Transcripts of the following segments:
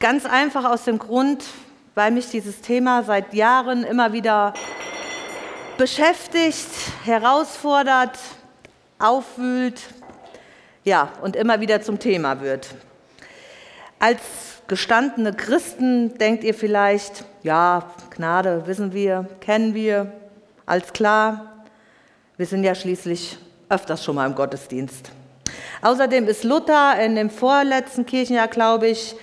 Ganz einfach aus dem Grund, weil mich dieses Thema seit Jahren immer wieder beschäftigt, herausfordert, aufwühlt, ja, und immer wieder zum Thema wird. Als gestandene Christen denkt ihr vielleicht, ja, Gnade wissen wir, kennen wir, alles klar. Wir sind ja schließlich öfters schon mal im Gottesdienst. Außerdem ist Luther in dem vorletzten Kirchenjahr, glaube ich,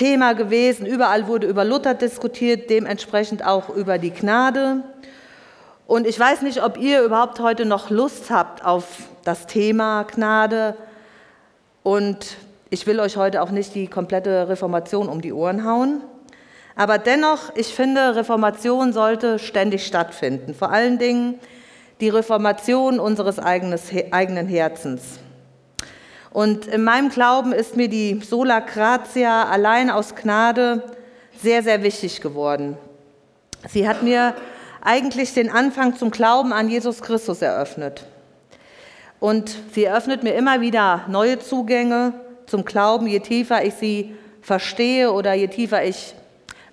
Thema gewesen. Überall wurde über Luther diskutiert, dementsprechend auch über die Gnade. Und ich weiß nicht, ob ihr überhaupt heute noch Lust habt auf das Thema Gnade. Und ich will euch heute auch nicht die komplette Reformation um die Ohren hauen. Aber dennoch, ich finde, Reformation sollte ständig stattfinden. Vor allen Dingen die Reformation unseres eigenen Herzens. Und in meinem Glauben ist mir die Sola Gratia allein aus Gnade sehr, sehr wichtig geworden. Sie hat mir eigentlich den Anfang zum Glauben an Jesus Christus eröffnet. Und sie eröffnet mir immer wieder neue Zugänge zum Glauben, je tiefer ich sie verstehe oder je tiefer ich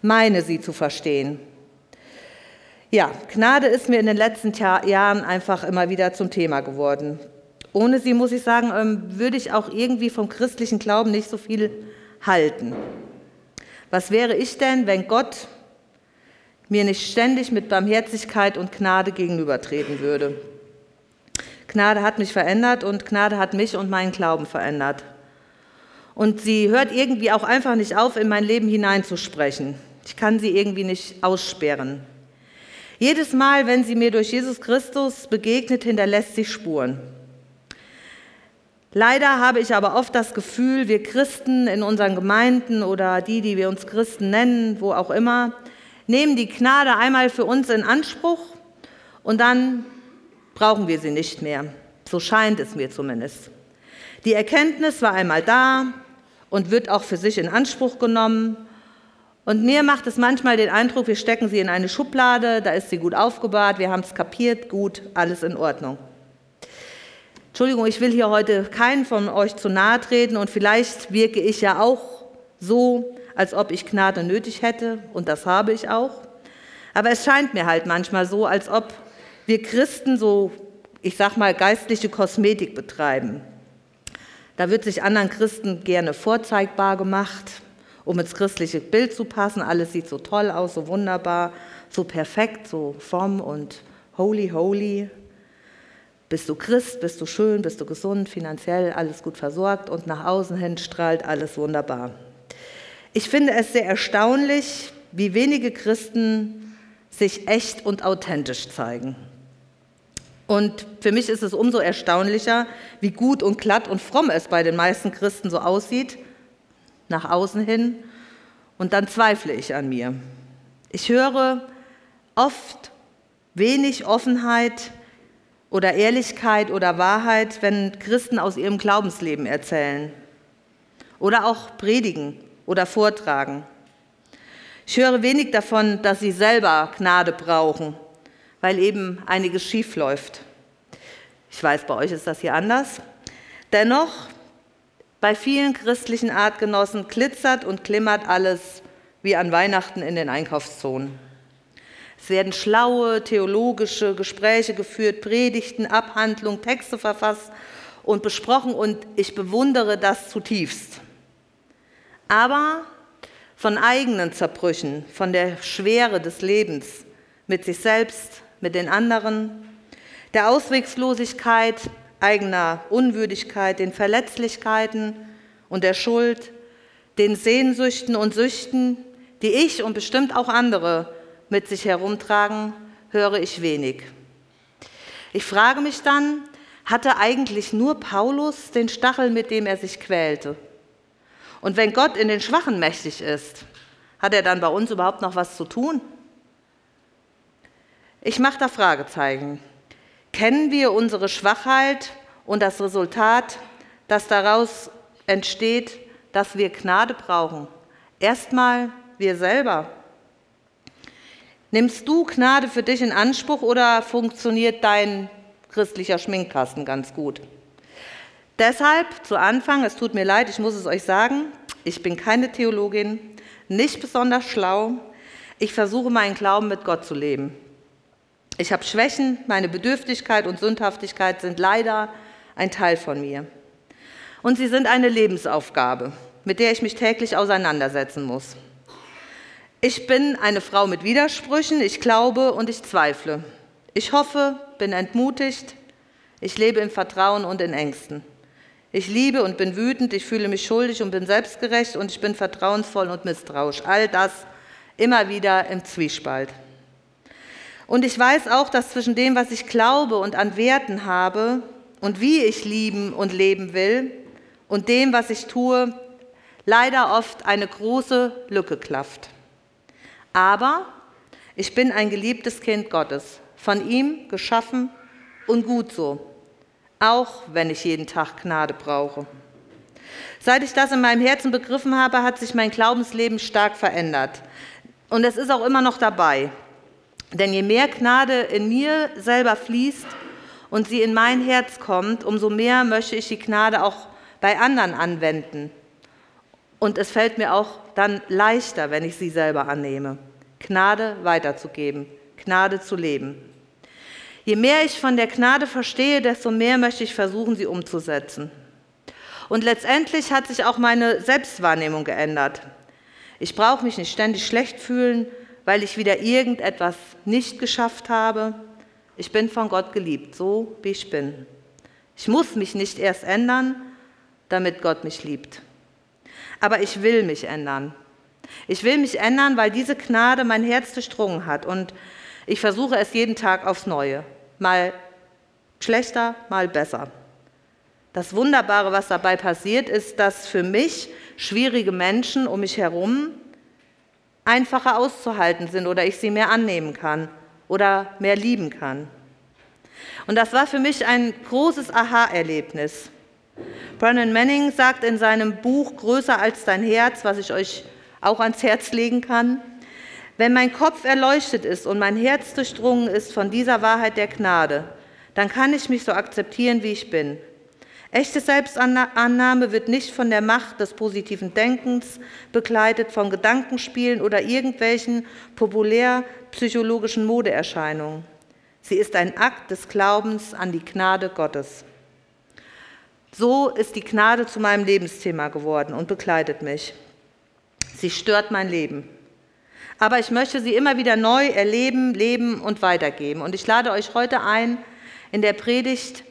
meine, sie zu verstehen. Ja, Gnade ist mir in den letzten Jahren einfach immer wieder zum Thema geworden. Ohne sie, muss ich sagen, ähm, würde ich auch irgendwie vom christlichen Glauben nicht so viel halten. Was wäre ich denn, wenn Gott mir nicht ständig mit Barmherzigkeit und Gnade gegenübertreten würde? Gnade hat mich verändert und Gnade hat mich und meinen Glauben verändert. Und sie hört irgendwie auch einfach nicht auf, in mein Leben hineinzusprechen. Ich kann sie irgendwie nicht aussperren. Jedes Mal, wenn sie mir durch Jesus Christus begegnet, hinterlässt sie Spuren. Leider habe ich aber oft das Gefühl, wir Christen in unseren Gemeinden oder die, die wir uns Christen nennen, wo auch immer, nehmen die Gnade einmal für uns in Anspruch und dann brauchen wir sie nicht mehr. So scheint es mir zumindest. Die Erkenntnis war einmal da und wird auch für sich in Anspruch genommen. Und mir macht es manchmal den Eindruck, wir stecken sie in eine Schublade, da ist sie gut aufgebahrt, wir haben es kapiert, gut, alles in Ordnung. Entschuldigung, ich will hier heute keinen von euch zu nahe treten und vielleicht wirke ich ja auch so, als ob ich Gnade nötig hätte und das habe ich auch. Aber es scheint mir halt manchmal so, als ob wir Christen so, ich sag mal, geistliche Kosmetik betreiben. Da wird sich anderen Christen gerne vorzeigbar gemacht, um ins christliche Bild zu passen. Alles sieht so toll aus, so wunderbar, so perfekt, so fromm und holy, holy. Bist du Christ, bist du schön, bist du gesund, finanziell alles gut versorgt und nach außen hin strahlt alles wunderbar. Ich finde es sehr erstaunlich, wie wenige Christen sich echt und authentisch zeigen. Und für mich ist es umso erstaunlicher, wie gut und glatt und fromm es bei den meisten Christen so aussieht, nach außen hin. Und dann zweifle ich an mir. Ich höre oft wenig Offenheit, oder Ehrlichkeit oder Wahrheit, wenn Christen aus ihrem Glaubensleben erzählen oder auch predigen oder vortragen. Ich höre wenig davon, dass sie selber Gnade brauchen, weil eben einiges schief läuft. Ich weiß, bei euch ist das hier anders. Dennoch, bei vielen christlichen Artgenossen glitzert und klimmert alles wie an Weihnachten in den Einkaufszonen. Es werden schlaue theologische Gespräche geführt, Predigten, Abhandlungen, Texte verfasst und besprochen und ich bewundere das zutiefst. Aber von eigenen Zerbrüchen, von der Schwere des Lebens mit sich selbst, mit den anderen, der Auswegslosigkeit eigener Unwürdigkeit, den Verletzlichkeiten und der Schuld, den Sehnsüchten und Süchten, die ich und bestimmt auch andere mit sich herumtragen, höre ich wenig. Ich frage mich dann, hatte eigentlich nur Paulus den Stachel, mit dem er sich quälte? Und wenn Gott in den Schwachen mächtig ist, Hat er dann bei uns überhaupt noch was zu tun? Ich mache da Fragezeichen. Kennen wir unsere Schwachheit und das Resultat, das daraus entsteht, dass wir Gnade brauchen? Erstmal wir selber. Nimmst du Gnade für dich in Anspruch oder funktioniert dein christlicher Schminkkasten ganz gut? Deshalb zu Anfang, es tut mir leid, ich muss es euch sagen, ich bin keine Theologin, nicht besonders schlau. Ich versuche meinen Glauben mit Gott zu leben. Ich habe Schwächen, meine Bedürftigkeit und Sündhaftigkeit sind leider ein Teil von mir. Und sie sind eine Lebensaufgabe, mit der ich mich täglich auseinandersetzen muss. Ich bin eine Frau mit Widersprüchen, ich glaube und ich zweifle. Ich hoffe, bin entmutigt, ich lebe im Vertrauen und in Ängsten. Ich liebe und bin wütend, ich fühle mich schuldig und bin selbstgerecht und ich bin vertrauensvoll und misstrauisch. All das immer wieder im Zwiespalt. Und ich weiß auch, dass zwischen dem, was ich glaube und an Werten habe und wie ich lieben und leben will und dem, was ich tue, leider oft eine große Lücke klafft. Aber ich bin ein geliebtes Kind Gottes, von ihm geschaffen und gut so auch wenn ich jeden Tag Gnade brauche. Seit ich das in meinem Herzen begriffen habe, hat sich mein Glaubensleben stark verändert. Und es ist auch immer noch dabei. Denn je mehr Gnade in mir selber fließt und sie in mein Herz kommt, umso mehr möchte ich die Gnade auch bei anderen anwenden. Und es fällt mir auch dann leichter, wenn ich sie selber annehme, Gnade weiterzugeben, Gnade zu leben. Je mehr ich von der Gnade verstehe, desto mehr möchte ich versuchen, sie umzusetzen. Und letztendlich hat sich auch meine Selbstwahrnehmung geändert. Ich brauche mich nicht ständig schlecht fühlen, weil ich wieder irgendetwas nicht geschafft habe. Ich bin von Gott geliebt, so wie ich bin. Ich muss mich nicht erst ändern, damit Gott mich liebt. Aber ich will mich ändern. Ich will mich ändern, weil diese Gnade mein Herz durchdrungen hat und ich versuche es jeden Tag aufs Neue mal schlechter, mal besser. Das Wunderbare, was dabei passiert, ist, dass für mich schwierige Menschen um mich herum einfacher auszuhalten sind oder ich sie mehr annehmen kann oder mehr lieben kann. Und das war für mich ein großes Aha-Erlebnis. Brennan Manning sagt in seinem Buch Größer als dein Herz, was ich euch auch ans Herz legen kann, wenn mein Kopf erleuchtet ist und mein Herz durchdrungen ist von dieser Wahrheit der Gnade, dann kann ich mich so akzeptieren, wie ich bin. Echte Selbstannahme wird nicht von der Macht des positiven Denkens begleitet, von Gedankenspielen oder irgendwelchen populär psychologischen Modeerscheinungen. Sie ist ein Akt des Glaubens an die Gnade Gottes. So ist die Gnade zu meinem Lebensthema geworden und begleitet mich. Sie stört mein Leben aber ich möchte sie immer wieder neu erleben, leben und weitergeben. Und ich lade euch heute ein, in der Predigt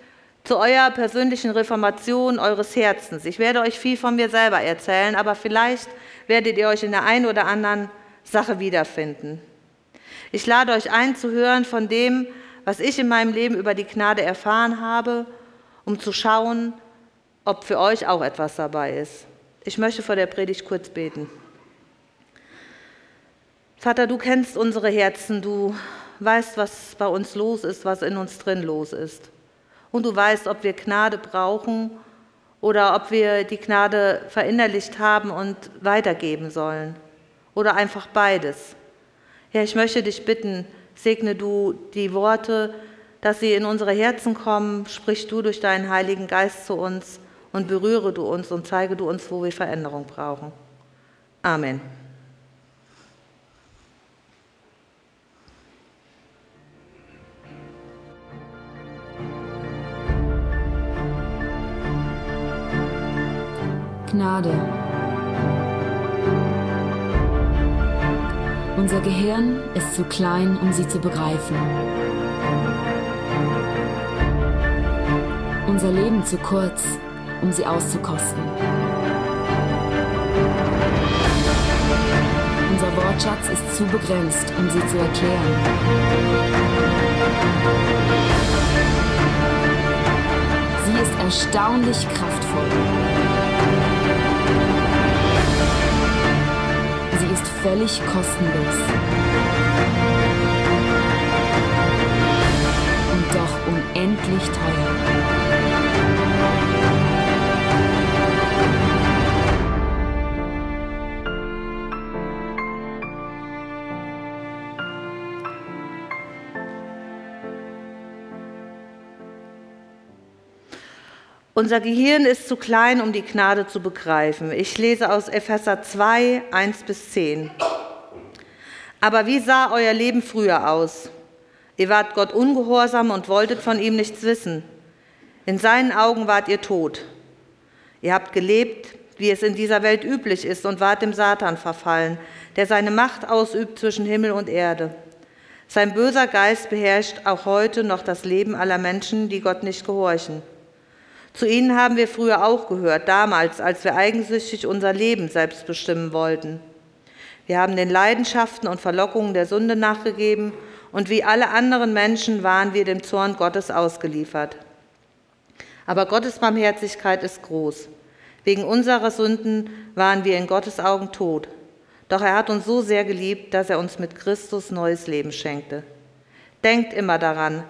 zu eurer persönlichen Reformation eures Herzens. Ich werde euch viel von mir selber erzählen, aber vielleicht werdet ihr euch in der einen oder anderen Sache wiederfinden. Ich lade euch ein, zu hören von dem, was ich in meinem Leben über die Gnade erfahren habe, um zu schauen, ob für euch auch etwas dabei ist. Ich möchte vor der Predigt kurz beten. Vater, du kennst unsere Herzen, du weißt, was bei uns los ist, was in uns drin los ist. Und du weißt, ob wir Gnade brauchen oder ob wir die Gnade verinnerlicht haben und weitergeben sollen. Oder einfach beides. Herr, ich möchte dich bitten, segne du die Worte, dass sie in unsere Herzen kommen, sprich du durch deinen Heiligen Geist zu uns und berühre du uns und zeige du uns, wo wir Veränderung brauchen. Amen. Gnade. Unser Gehirn ist zu klein, um sie zu begreifen. Unser Leben zu kurz, um sie auszukosten. Unser Wortschatz ist zu begrenzt, um sie zu erklären. Sie ist erstaunlich kraftvoll. Völlig kostenlos. Und doch unendlich teuer. Unser Gehirn ist zu klein, um die Gnade zu begreifen. Ich lese aus Epheser 2, 1 bis 10. Aber wie sah euer Leben früher aus? Ihr wart Gott ungehorsam und wolltet von ihm nichts wissen. In seinen Augen wart ihr tot. Ihr habt gelebt, wie es in dieser Welt üblich ist, und wart dem Satan verfallen, der seine Macht ausübt zwischen Himmel und Erde. Sein böser Geist beherrscht auch heute noch das Leben aller Menschen, die Gott nicht gehorchen. Zu ihnen haben wir früher auch gehört, damals, als wir eigensüchtig unser Leben selbst bestimmen wollten. Wir haben den Leidenschaften und Verlockungen der Sünde nachgegeben und wie alle anderen Menschen waren wir dem Zorn Gottes ausgeliefert. Aber Gottes Barmherzigkeit ist groß. Wegen unserer Sünden waren wir in Gottes Augen tot. Doch er hat uns so sehr geliebt, dass er uns mit Christus neues Leben schenkte. Denkt immer daran,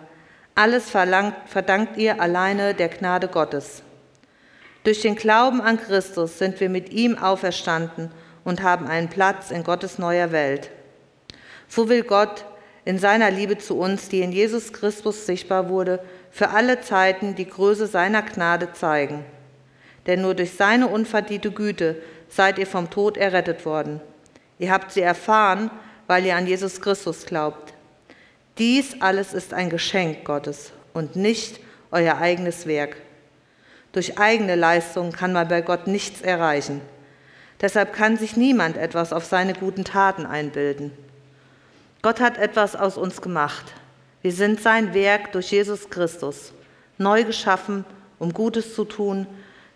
alles verdankt ihr alleine der Gnade Gottes. Durch den Glauben an Christus sind wir mit ihm auferstanden und haben einen Platz in Gottes neuer Welt. So will Gott in seiner Liebe zu uns, die in Jesus Christus sichtbar wurde, für alle Zeiten die Größe seiner Gnade zeigen. Denn nur durch seine unverdiente Güte seid ihr vom Tod errettet worden. Ihr habt sie erfahren, weil ihr an Jesus Christus glaubt. Dies alles ist ein Geschenk Gottes und nicht euer eigenes Werk. Durch eigene Leistung kann man bei Gott nichts erreichen. Deshalb kann sich niemand etwas auf seine guten Taten einbilden. Gott hat etwas aus uns gemacht. Wir sind sein Werk durch Jesus Christus, neu geschaffen, um Gutes zu tun.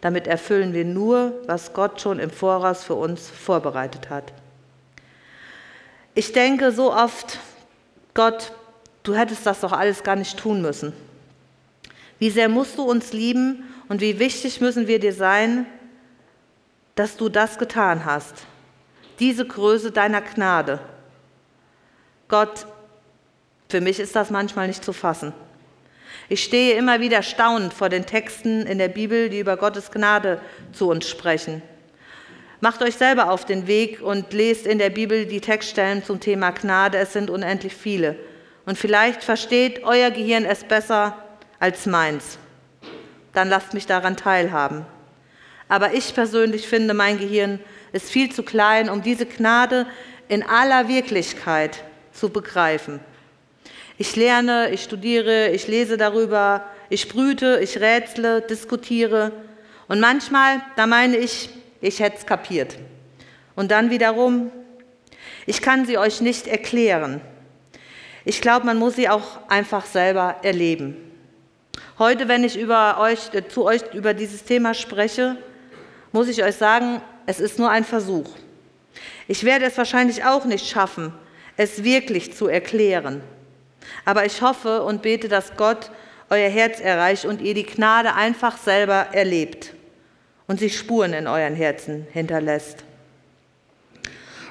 Damit erfüllen wir nur, was Gott schon im Voraus für uns vorbereitet hat. Ich denke so oft, Gott, du hättest das doch alles gar nicht tun müssen. Wie sehr musst du uns lieben und wie wichtig müssen wir dir sein, dass du das getan hast. Diese Größe deiner Gnade. Gott, für mich ist das manchmal nicht zu fassen. Ich stehe immer wieder staunend vor den Texten in der Bibel, die über Gottes Gnade zu uns sprechen. Macht euch selber auf den Weg und lest in der Bibel die Textstellen zum Thema Gnade. Es sind unendlich viele. Und vielleicht versteht euer Gehirn es besser als meins. Dann lasst mich daran teilhaben. Aber ich persönlich finde, mein Gehirn ist viel zu klein, um diese Gnade in aller Wirklichkeit zu begreifen. Ich lerne, ich studiere, ich lese darüber, ich brüte, ich rätsle, diskutiere. Und manchmal, da meine ich, ich hätte es kapiert. Und dann wiederum, ich kann sie euch nicht erklären. Ich glaube, man muss sie auch einfach selber erleben. Heute, wenn ich über euch, äh, zu euch über dieses Thema spreche, muss ich euch sagen, es ist nur ein Versuch. Ich werde es wahrscheinlich auch nicht schaffen, es wirklich zu erklären. Aber ich hoffe und bete, dass Gott euer Herz erreicht und ihr die Gnade einfach selber erlebt und sich Spuren in euren Herzen hinterlässt.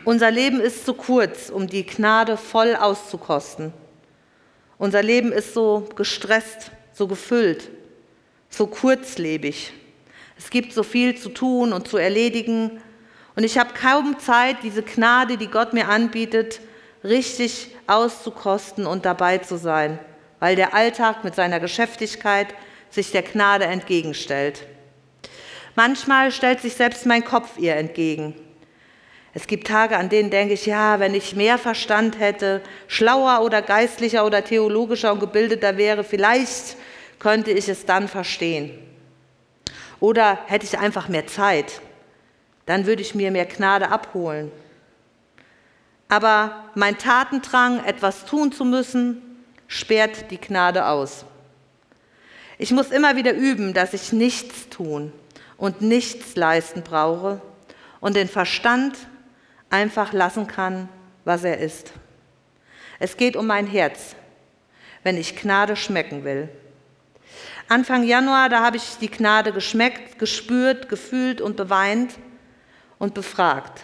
Unser Leben ist zu kurz, um die Gnade voll auszukosten. Unser Leben ist so gestresst, so gefüllt, so kurzlebig. Es gibt so viel zu tun und zu erledigen. Und ich habe kaum Zeit, diese Gnade, die Gott mir anbietet, richtig auszukosten und dabei zu sein, weil der Alltag mit seiner Geschäftigkeit sich der Gnade entgegenstellt. Manchmal stellt sich selbst mein Kopf ihr entgegen. Es gibt Tage, an denen denke ich, ja, wenn ich mehr Verstand hätte, schlauer oder geistlicher oder theologischer und gebildeter wäre, vielleicht könnte ich es dann verstehen. Oder hätte ich einfach mehr Zeit, dann würde ich mir mehr Gnade abholen. Aber mein Tatendrang, etwas tun zu müssen, sperrt die Gnade aus. Ich muss immer wieder üben, dass ich nichts tun und nichts leisten brauche und den Verstand einfach lassen kann, was er ist. Es geht um mein Herz, wenn ich Gnade schmecken will. Anfang Januar, da habe ich die Gnade geschmeckt, gespürt, gefühlt und beweint und befragt.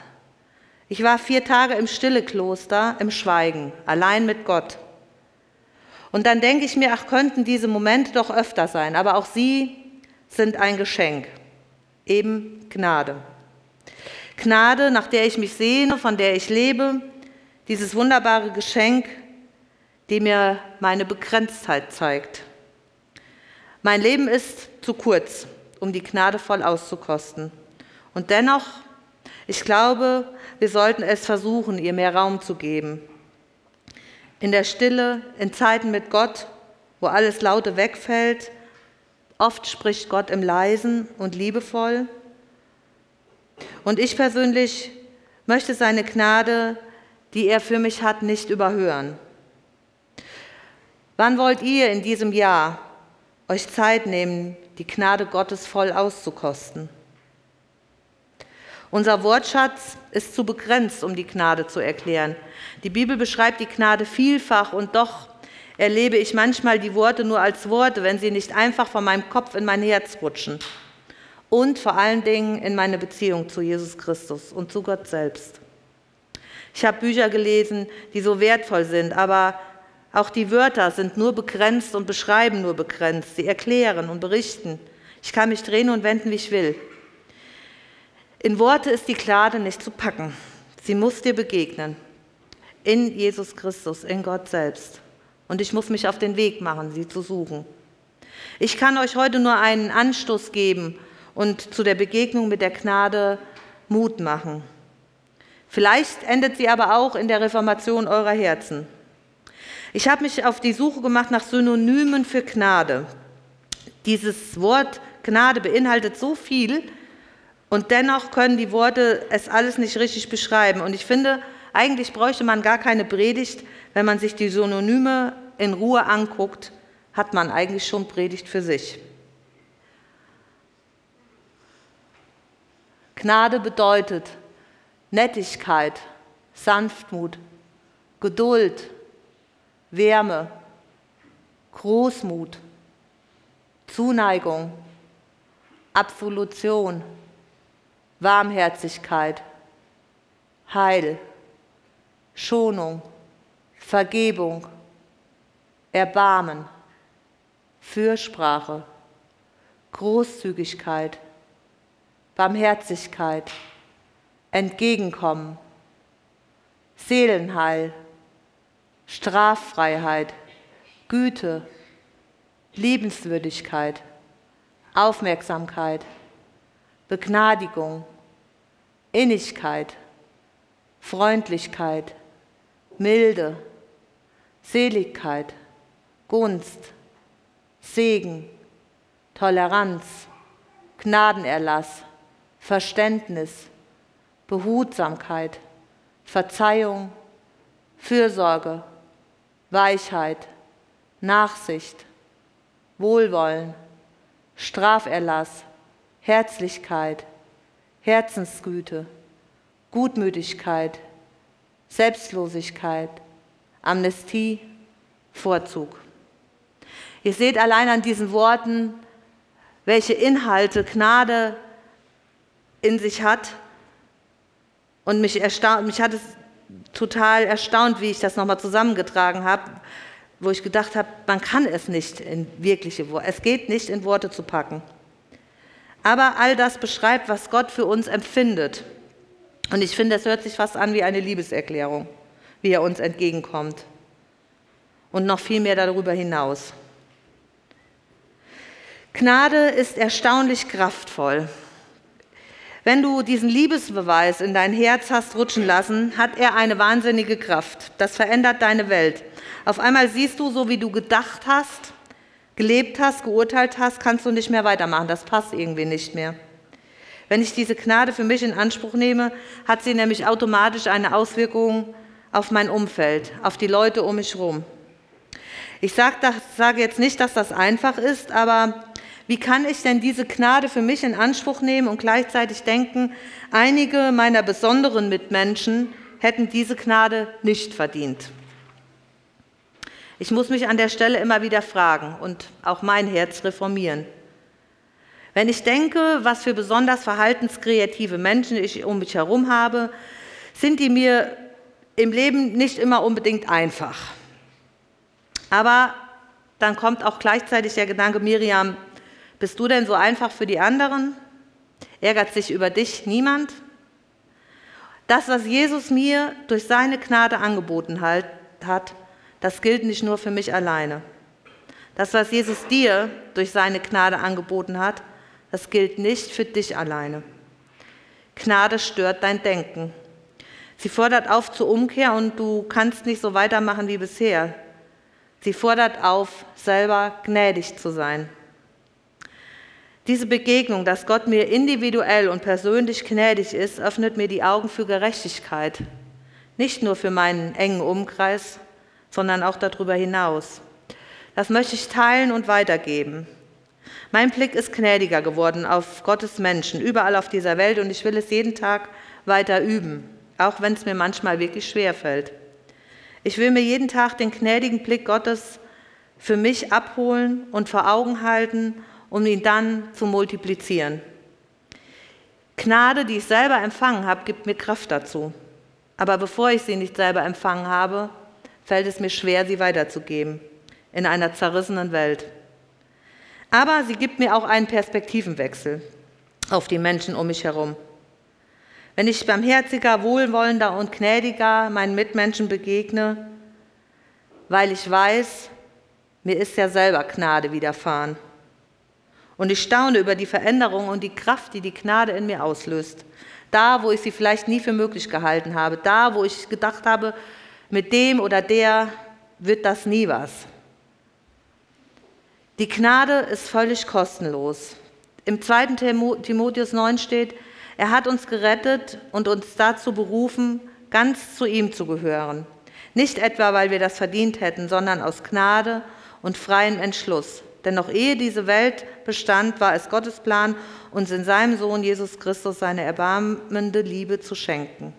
Ich war vier Tage im Stillekloster, im Schweigen, allein mit Gott. Und dann denke ich mir, ach, könnten diese Momente doch öfter sein, aber auch sie sind ein Geschenk, eben Gnade. Gnade, nach der ich mich sehne, von der ich lebe, dieses wunderbare Geschenk, die mir meine Begrenztheit zeigt. Mein Leben ist zu kurz, um die Gnade voll auszukosten. Und dennoch, ich glaube, wir sollten es versuchen, ihr mehr Raum zu geben. In der Stille, in Zeiten mit Gott, wo alles Laute wegfällt, oft spricht Gott im Leisen und liebevoll. Und ich persönlich möchte seine Gnade, die er für mich hat, nicht überhören. Wann wollt ihr in diesem Jahr euch Zeit nehmen, die Gnade Gottes voll auszukosten? Unser Wortschatz ist zu begrenzt, um die Gnade zu erklären. Die Bibel beschreibt die Gnade vielfach und doch erlebe ich manchmal die Worte nur als Worte, wenn sie nicht einfach von meinem Kopf in mein Herz rutschen. Und vor allen Dingen in meine Beziehung zu Jesus Christus und zu Gott selbst. Ich habe Bücher gelesen, die so wertvoll sind, aber auch die Wörter sind nur begrenzt und beschreiben nur begrenzt. Sie erklären und berichten. Ich kann mich drehen und wenden, wie ich will. In Worte ist die Klade nicht zu packen. Sie muss dir begegnen. In Jesus Christus, in Gott selbst. Und ich muss mich auf den Weg machen, sie zu suchen. Ich kann euch heute nur einen Anstoß geben und zu der Begegnung mit der Gnade Mut machen. Vielleicht endet sie aber auch in der Reformation eurer Herzen. Ich habe mich auf die Suche gemacht nach Synonymen für Gnade. Dieses Wort Gnade beinhaltet so viel und dennoch können die Worte es alles nicht richtig beschreiben. Und ich finde, eigentlich bräuchte man gar keine Predigt, wenn man sich die Synonyme in Ruhe anguckt, hat man eigentlich schon Predigt für sich. Gnade bedeutet Nettigkeit, Sanftmut, Geduld, Wärme, Großmut, Zuneigung, Absolution, Warmherzigkeit, Heil, Schonung, Vergebung, Erbarmen, Fürsprache, Großzügigkeit, Barmherzigkeit, Entgegenkommen, Seelenheil, Straffreiheit, Güte, Liebenswürdigkeit, Aufmerksamkeit, Begnadigung, Innigkeit, Freundlichkeit, Milde, Seligkeit, Gunst, Segen, Toleranz, Gnadenerlass, Verständnis, Behutsamkeit, Verzeihung, Fürsorge, Weichheit, Nachsicht, Wohlwollen, Straferlass, Herzlichkeit, Herzensgüte, Gutmütigkeit, Selbstlosigkeit, Amnestie, Vorzug. Ihr seht allein an diesen Worten, welche Inhalte Gnade in sich hat und mich, erstaunt, mich hat es total erstaunt, wie ich das nochmal zusammengetragen habe, wo ich gedacht habe, man kann es nicht in wirkliche Worte, es geht nicht in Worte zu packen. Aber all das beschreibt, was Gott für uns empfindet. Und ich finde, es hört sich fast an wie eine Liebeserklärung, wie er uns entgegenkommt. Und noch viel mehr darüber hinaus. Gnade ist erstaunlich kraftvoll. Wenn du diesen Liebesbeweis in dein Herz hast rutschen lassen, hat er eine wahnsinnige Kraft. Das verändert deine Welt. Auf einmal siehst du, so wie du gedacht hast, gelebt hast, geurteilt hast, kannst du nicht mehr weitermachen. Das passt irgendwie nicht mehr. Wenn ich diese Gnade für mich in Anspruch nehme, hat sie nämlich automatisch eine Auswirkung auf mein Umfeld, auf die Leute um mich herum. Ich sage sag jetzt nicht, dass das einfach ist, aber wie kann ich denn diese Gnade für mich in Anspruch nehmen und gleichzeitig denken, einige meiner besonderen Mitmenschen hätten diese Gnade nicht verdient? Ich muss mich an der Stelle immer wieder fragen und auch mein Herz reformieren. Wenn ich denke, was für besonders verhaltenskreative Menschen ich um mich herum habe, sind die mir im Leben nicht immer unbedingt einfach. Aber dann kommt auch gleichzeitig der Gedanke, Miriam, bist du denn so einfach für die anderen? Ärgert sich über dich niemand? Das, was Jesus mir durch seine Gnade angeboten hat, das gilt nicht nur für mich alleine. Das, was Jesus dir durch seine Gnade angeboten hat, das gilt nicht für dich alleine. Gnade stört dein Denken. Sie fordert auf zur Umkehr und du kannst nicht so weitermachen wie bisher. Sie fordert auf, selber gnädig zu sein. Diese Begegnung, dass Gott mir individuell und persönlich gnädig ist, öffnet mir die Augen für Gerechtigkeit. Nicht nur für meinen engen Umkreis, sondern auch darüber hinaus. Das möchte ich teilen und weitergeben. Mein Blick ist gnädiger geworden auf Gottes Menschen überall auf dieser Welt und ich will es jeden Tag weiter üben, auch wenn es mir manchmal wirklich schwer fällt. Ich will mir jeden Tag den gnädigen Blick Gottes für mich abholen und vor Augen halten, um ihn dann zu multiplizieren. Gnade, die ich selber empfangen habe, gibt mir Kraft dazu. Aber bevor ich sie nicht selber empfangen habe, fällt es mir schwer, sie weiterzugeben in einer zerrissenen Welt. Aber sie gibt mir auch einen Perspektivenwechsel auf die Menschen um mich herum. Wenn ich barmherziger, wohlwollender und gnädiger meinen Mitmenschen begegne, weil ich weiß, mir ist ja selber Gnade widerfahren. Und ich staune über die Veränderung und die Kraft, die die Gnade in mir auslöst. Da, wo ich sie vielleicht nie für möglich gehalten habe. Da, wo ich gedacht habe, mit dem oder der wird das nie was. Die Gnade ist völlig kostenlos. Im 2. Timotheus 9 steht, er hat uns gerettet und uns dazu berufen, ganz zu ihm zu gehören. Nicht etwa, weil wir das verdient hätten, sondern aus Gnade und freiem Entschluss. Denn noch ehe diese Welt bestand, war es Gottes Plan, uns in seinem Sohn Jesus Christus seine erbarmende Liebe zu schenken.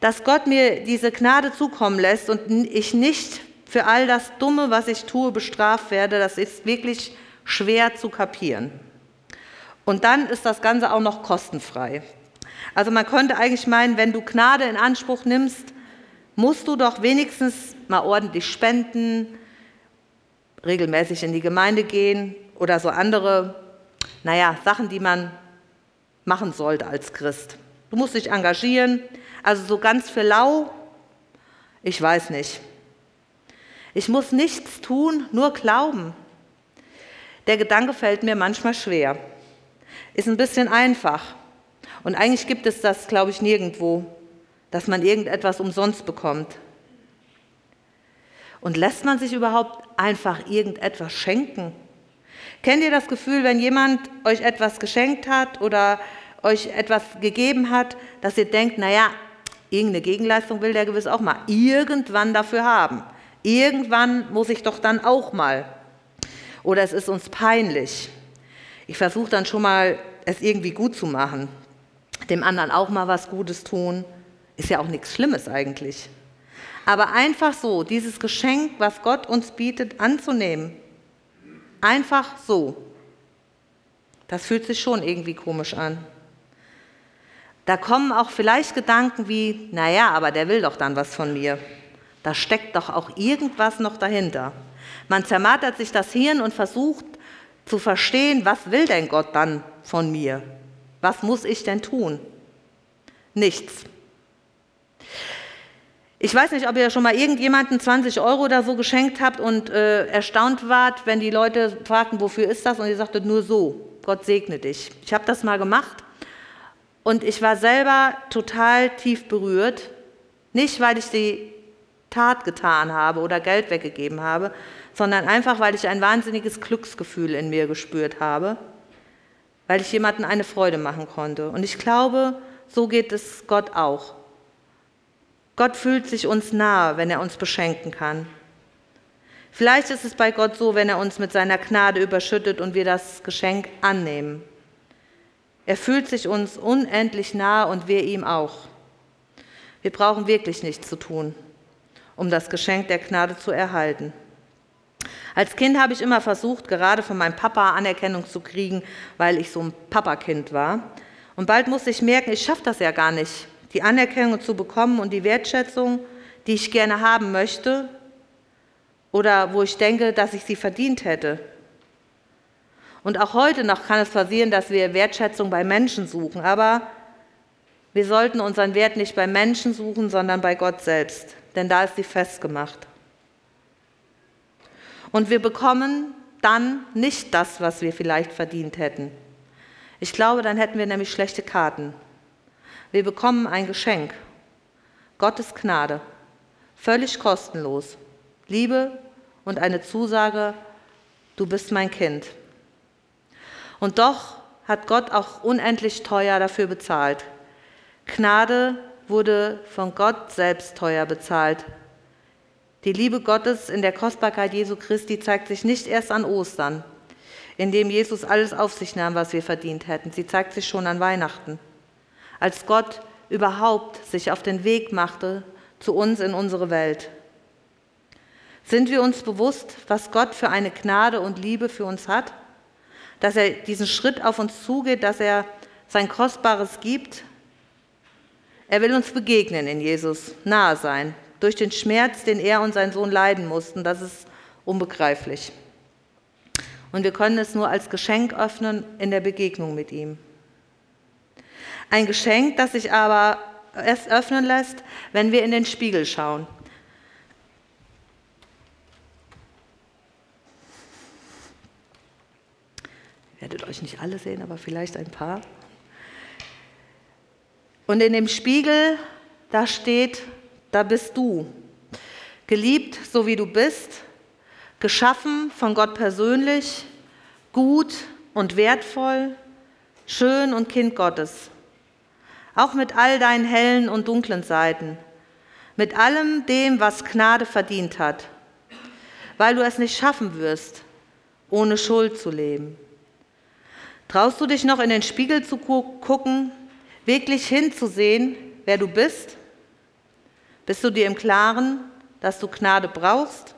Dass Gott mir diese Gnade zukommen lässt und ich nicht für all das Dumme, was ich tue, bestraft werde, das ist wirklich schwer zu kapieren. Und dann ist das Ganze auch noch kostenfrei. Also man könnte eigentlich meinen, wenn du Gnade in Anspruch nimmst, musst du doch wenigstens mal ordentlich spenden, regelmäßig in die Gemeinde gehen oder so andere, naja, Sachen, die man machen sollte als Christ. Du musst dich engagieren, also so ganz für lau, ich weiß nicht. Ich muss nichts tun, nur glauben. Der Gedanke fällt mir manchmal schwer. Ist ein bisschen einfach. Und eigentlich gibt es das, glaube ich, nirgendwo, dass man irgendetwas umsonst bekommt. Und lässt man sich überhaupt einfach irgendetwas schenken? Kennt ihr das Gefühl, wenn jemand euch etwas geschenkt hat oder euch etwas gegeben hat, dass ihr denkt, naja, irgendeine Gegenleistung will der gewiss auch mal irgendwann dafür haben. Irgendwann muss ich doch dann auch mal. Oder es ist uns peinlich. Ich versuche dann schon mal, es irgendwie gut zu machen. Dem anderen auch mal was Gutes tun. Ist ja auch nichts Schlimmes eigentlich. Aber einfach so, dieses Geschenk, was Gott uns bietet, anzunehmen. Einfach so. Das fühlt sich schon irgendwie komisch an. Da kommen auch vielleicht Gedanken wie, naja, aber der will doch dann was von mir. Da steckt doch auch irgendwas noch dahinter. Man zermartert sich das Hirn und versucht zu verstehen, was will denn Gott dann von mir? Was muss ich denn tun? Nichts. Ich weiß nicht, ob ihr schon mal irgendjemanden 20 Euro oder so geschenkt habt und äh, erstaunt wart, wenn die Leute fragten, wofür ist das? Und ihr sagtet nur so, Gott segne dich. Ich habe das mal gemacht und ich war selber total tief berührt. Nicht, weil ich die Tat getan habe oder Geld weggegeben habe, sondern einfach, weil ich ein wahnsinniges Glücksgefühl in mir gespürt habe, weil ich jemandem eine Freude machen konnte. Und ich glaube, so geht es Gott auch. Gott fühlt sich uns nahe, wenn er uns beschenken kann. Vielleicht ist es bei Gott so, wenn er uns mit seiner Gnade überschüttet und wir das Geschenk annehmen. Er fühlt sich uns unendlich nahe und wir ihm auch. Wir brauchen wirklich nichts zu tun um das Geschenk der Gnade zu erhalten. Als Kind habe ich immer versucht, gerade von meinem Papa Anerkennung zu kriegen, weil ich so ein Papakind war. Und bald musste ich merken, ich schaffe das ja gar nicht, die Anerkennung zu bekommen und die Wertschätzung, die ich gerne haben möchte oder wo ich denke, dass ich sie verdient hätte. Und auch heute noch kann es passieren, dass wir Wertschätzung bei Menschen suchen, aber wir sollten unseren Wert nicht bei Menschen suchen, sondern bei Gott selbst, denn da ist sie festgemacht. Und wir bekommen dann nicht das, was wir vielleicht verdient hätten. Ich glaube, dann hätten wir nämlich schlechte Karten. Wir bekommen ein Geschenk. Gottes Gnade. Völlig kostenlos. Liebe und eine Zusage, du bist mein Kind. Und doch hat Gott auch unendlich teuer dafür bezahlt. Gnade wurde von Gott selbst teuer bezahlt. Die Liebe Gottes in der Kostbarkeit Jesu Christi zeigt sich nicht erst an Ostern, in dem Jesus alles auf sich nahm, was wir verdient hätten. Sie zeigt sich schon an Weihnachten, als Gott überhaupt sich auf den Weg machte zu uns in unsere Welt. Sind wir uns bewusst, was Gott für eine Gnade und Liebe für uns hat? Dass er diesen Schritt auf uns zugeht, dass er sein Kostbares gibt? Er will uns begegnen in Jesus, nahe sein, durch den Schmerz, den er und sein Sohn leiden mussten. Das ist unbegreiflich. Und wir können es nur als Geschenk öffnen in der Begegnung mit ihm. Ein Geschenk, das sich aber erst öffnen lässt, wenn wir in den Spiegel schauen. Ihr werdet euch nicht alle sehen, aber vielleicht ein paar. Und in dem Spiegel, da steht, da bist du. Geliebt, so wie du bist, geschaffen von Gott persönlich, gut und wertvoll, schön und Kind Gottes. Auch mit all deinen hellen und dunklen Seiten, mit allem dem, was Gnade verdient hat, weil du es nicht schaffen wirst, ohne Schuld zu leben. Traust du dich noch in den Spiegel zu gucken, wirklich hinzusehen, wer du bist? Bist du dir im Klaren, dass du Gnade brauchst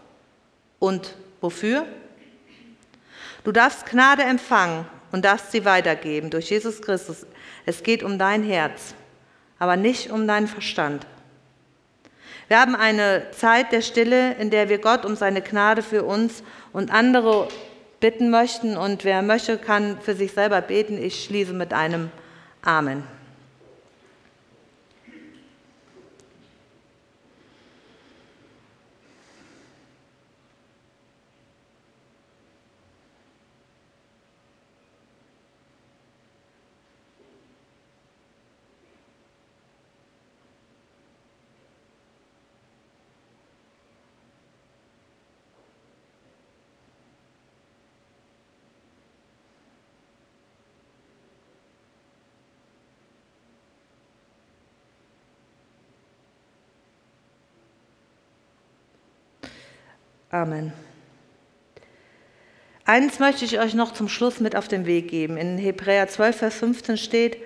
und wofür? Du darfst Gnade empfangen und darfst sie weitergeben durch Jesus Christus. Es geht um dein Herz, aber nicht um deinen Verstand. Wir haben eine Zeit der Stille, in der wir Gott um seine Gnade für uns und andere bitten möchten. Und wer möchte, kann für sich selber beten. Ich schließe mit einem Amen. Amen. Eins möchte ich euch noch zum Schluss mit auf den Weg geben. In Hebräer 12, Vers 15 steht,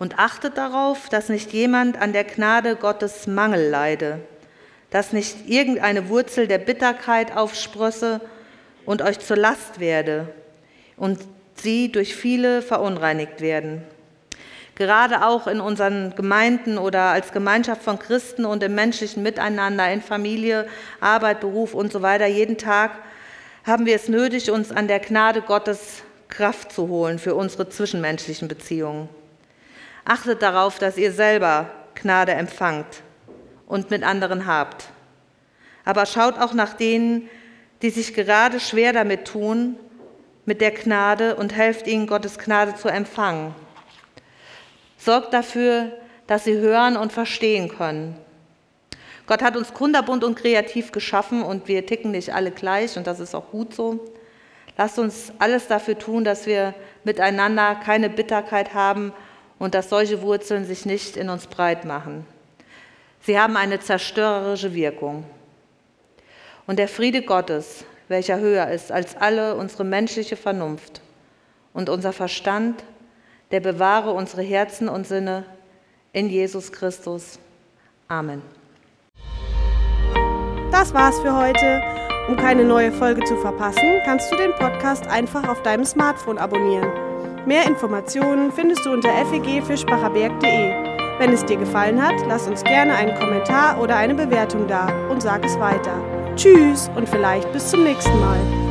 und achtet darauf, dass nicht jemand an der Gnade Gottes Mangel leide, dass nicht irgendeine Wurzel der Bitterkeit aufsprosse und euch zur Last werde und sie durch viele verunreinigt werden gerade auch in unseren Gemeinden oder als Gemeinschaft von Christen und im menschlichen Miteinander, in Familie, Arbeit, Beruf und so weiter, jeden Tag haben wir es nötig, uns an der Gnade Gottes Kraft zu holen für unsere zwischenmenschlichen Beziehungen. Achtet darauf, dass ihr selber Gnade empfangt und mit anderen habt. Aber schaut auch nach denen, die sich gerade schwer damit tun, mit der Gnade und helft ihnen, Gottes Gnade zu empfangen. Sorgt dafür, dass sie hören und verstehen können. Gott hat uns kunderbunt und kreativ geschaffen und wir ticken nicht alle gleich und das ist auch gut so. Lasst uns alles dafür tun, dass wir miteinander keine Bitterkeit haben und dass solche Wurzeln sich nicht in uns breit machen. Sie haben eine zerstörerische Wirkung. Und der Friede Gottes, welcher höher ist als alle unsere menschliche Vernunft und unser Verstand, der bewahre unsere Herzen und Sinne in Jesus Christus. Amen. Das war's für heute. Um keine neue Folge zu verpassen, kannst du den Podcast einfach auf deinem Smartphone abonnieren. Mehr Informationen findest du unter fegfischbacherberg.de. Wenn es dir gefallen hat, lass uns gerne einen Kommentar oder eine Bewertung da und sag es weiter. Tschüss und vielleicht bis zum nächsten Mal.